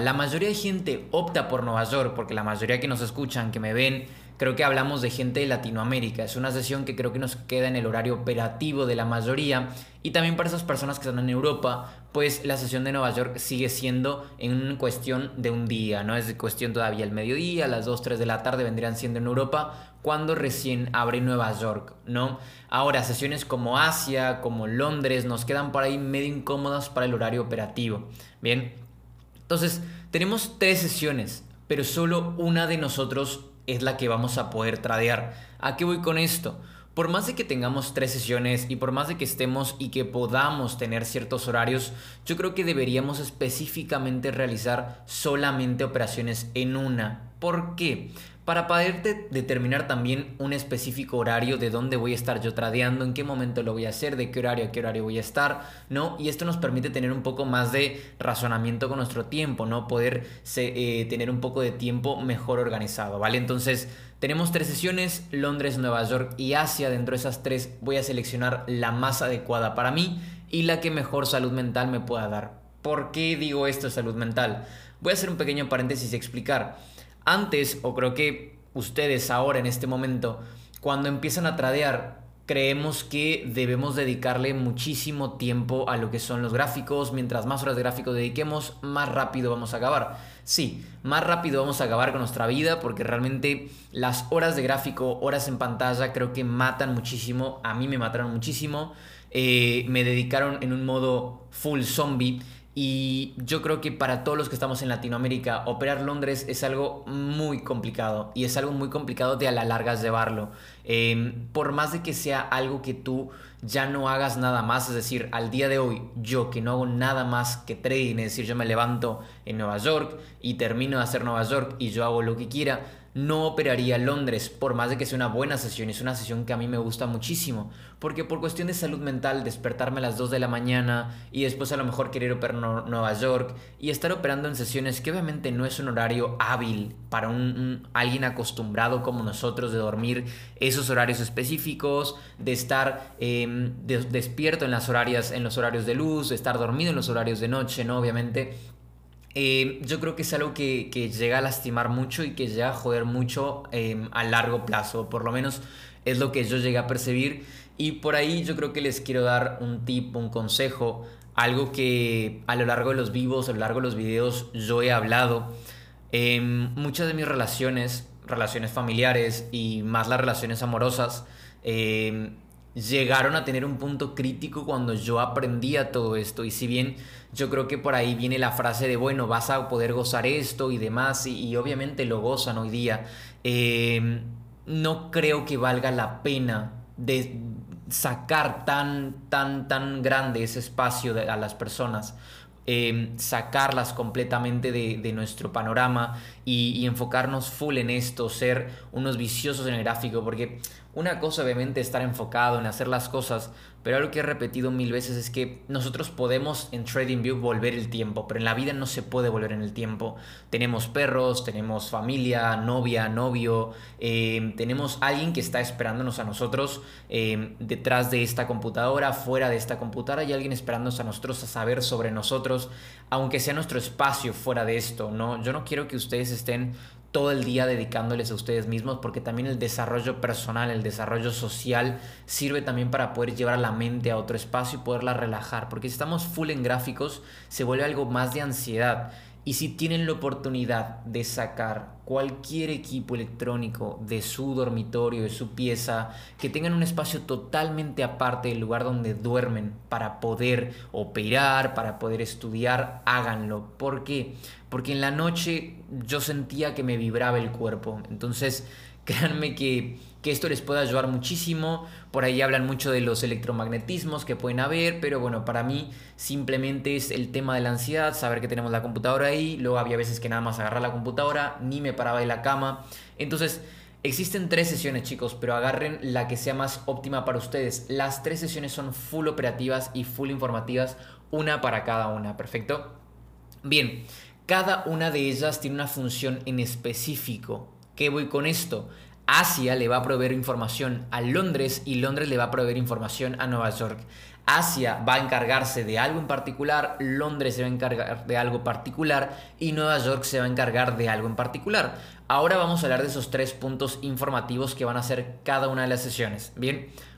La mayoría de gente opta por Nueva York porque la mayoría que nos escuchan, que me ven, creo que hablamos de gente de Latinoamérica. Es una sesión que creo que nos queda en el horario operativo de la mayoría y también para esas personas que están en Europa, pues la sesión de Nueva York sigue siendo en cuestión de un día, no es cuestión todavía el mediodía, las 2, 3 de la tarde vendrían siendo en Europa cuando recién abre Nueva York, ¿no? Ahora, sesiones como Asia, como Londres, nos quedan por ahí medio incómodas para el horario operativo. Bien, entonces tenemos tres sesiones, pero solo una de nosotros es la que vamos a poder tradear. ¿A qué voy con esto? Por más de que tengamos tres sesiones y por más de que estemos y que podamos tener ciertos horarios, yo creo que deberíamos específicamente realizar solamente operaciones en una. ¿Por qué? para poder determinar también un específico horario de dónde voy a estar yo tradeando, en qué momento lo voy a hacer, de qué horario a qué horario voy a estar, ¿no? Y esto nos permite tener un poco más de razonamiento con nuestro tiempo, ¿no? Poder eh, tener un poco de tiempo mejor organizado, ¿vale? Entonces, tenemos tres sesiones, Londres, Nueva York y Asia. Dentro de esas tres voy a seleccionar la más adecuada para mí y la que mejor salud mental me pueda dar. ¿Por qué digo esto salud mental? Voy a hacer un pequeño paréntesis y explicar. Antes, o creo que ustedes ahora en este momento, cuando empiezan a tradear, creemos que debemos dedicarle muchísimo tiempo a lo que son los gráficos. Mientras más horas de gráfico dediquemos, más rápido vamos a acabar. Sí, más rápido vamos a acabar con nuestra vida porque realmente las horas de gráfico, horas en pantalla, creo que matan muchísimo. A mí me mataron muchísimo. Eh, me dedicaron en un modo full zombie y yo creo que para todos los que estamos en Latinoamérica, operar Londres es algo muy complicado y es algo muy complicado de a la larga llevarlo. Em, por más de que sea algo que tú ya no hagas nada más, es decir, al día de hoy yo que no hago nada más que trading, es decir, yo me levanto en Nueva York y termino de hacer Nueva York y yo hago lo que quiera, no operaría Londres, por más de que sea una buena sesión, es una sesión que a mí me gusta muchísimo, porque por cuestión de salud mental, despertarme a las 2 de la mañana y después a lo mejor querer operar en Nueva York y estar operando en sesiones que obviamente no es un horario hábil para un, alguien acostumbrado como nosotros de dormir esos horarios específicos, de estar em, despierto en, las horarias, en los horarios de luz, de estar dormido en los horarios de noche, ¿no? Obviamente eh, yo creo que es algo que, llega a lastimar mucho y que llega a joder mucho em, a largo plazo. Por lo menos es lo que yo llegué a percibir. Y por ahí yo creo que les quiero dar un tip, un consejo, algo que a lo largo de los vivos, a lo largo de los videos yo he hablado. Em, muchas de mis relaciones, relaciones familiares y más las relaciones amorosas, em, llegaron a tener un punto crítico cuando yo aprendía todo esto. Y si bien yo creo que por ahí viene la frase de, bueno, vas a poder gozar esto y demás, y, obviamente lo gozan hoy día, em, no creo que valga la pena de sacar tan, tan, tan grande ese espacio a las personas. Em, sacarlas completamente de, nuestro panorama y, y, enfocarnos full en esto, ser unos viciosos en el gráfico, porque una cosa obviamente estar enfocado en hacer las cosas, pero algo que he repetido mil veces es que nosotros podemos en TradingView volver el tiempo, pero en la vida no se puede volver en el tiempo. Tenemos perros, tenemos familia, novia, novio, em, tenemos alguien que está esperándonos a nosotros em, detrás de esta computadora, fuera de esta computadora, y alguien esperándonos a nosotros a saber sobre nosotros, aunque sea nuestro espacio fuera de esto, ¿no? Yo no quiero que ustedes estén todo el día dedicándoles a ustedes mismos, porque también el desarrollo personal, el desarrollo social sirve también para poder llevar la mente a otro espacio y poderla relajar, porque si estamos full en gráficos se vuelve algo más de ansiedad. Y si tienen la oportunidad de sacar cualquier equipo electrónico de su dormitorio, de su pieza, que tengan un espacio totalmente aparte del lugar donde duermen para poder operar, para poder estudiar, háganlo. ¿Por qué? Porque en la noche yo sentía que me vibraba el cuerpo. Entonces, créanme que que esto les puede ayudar muchísimo. Por ahí hablan mucho de los electromagnetismos que pueden haber, pero bueno, para mí simplemente es el tema de la ansiedad, saber que tenemos la computadora ahí, luego había veces que nada más agarrar la computadora, ni me paraba de la cama. Entonces, existen tres sesiones chicos, pero agarren la que sea más óptima para ustedes. Las tres sesiones son full operativas y full informativas, una para cada una, ¿perfecto? Bien, cada una de ellas tiene una función en específico. ¿Qué voy con esto? Asia le va a proveer información a Londres y Londres le va a proveer información a Nueva York. Asia va a encargarse de algo en particular, Londres se va a encargar de algo particular y Nueva York se va a encargar de algo en particular. Ahora vamos a hablar de esos tres puntos informativos que van a ser cada una de las sesiones. Bien,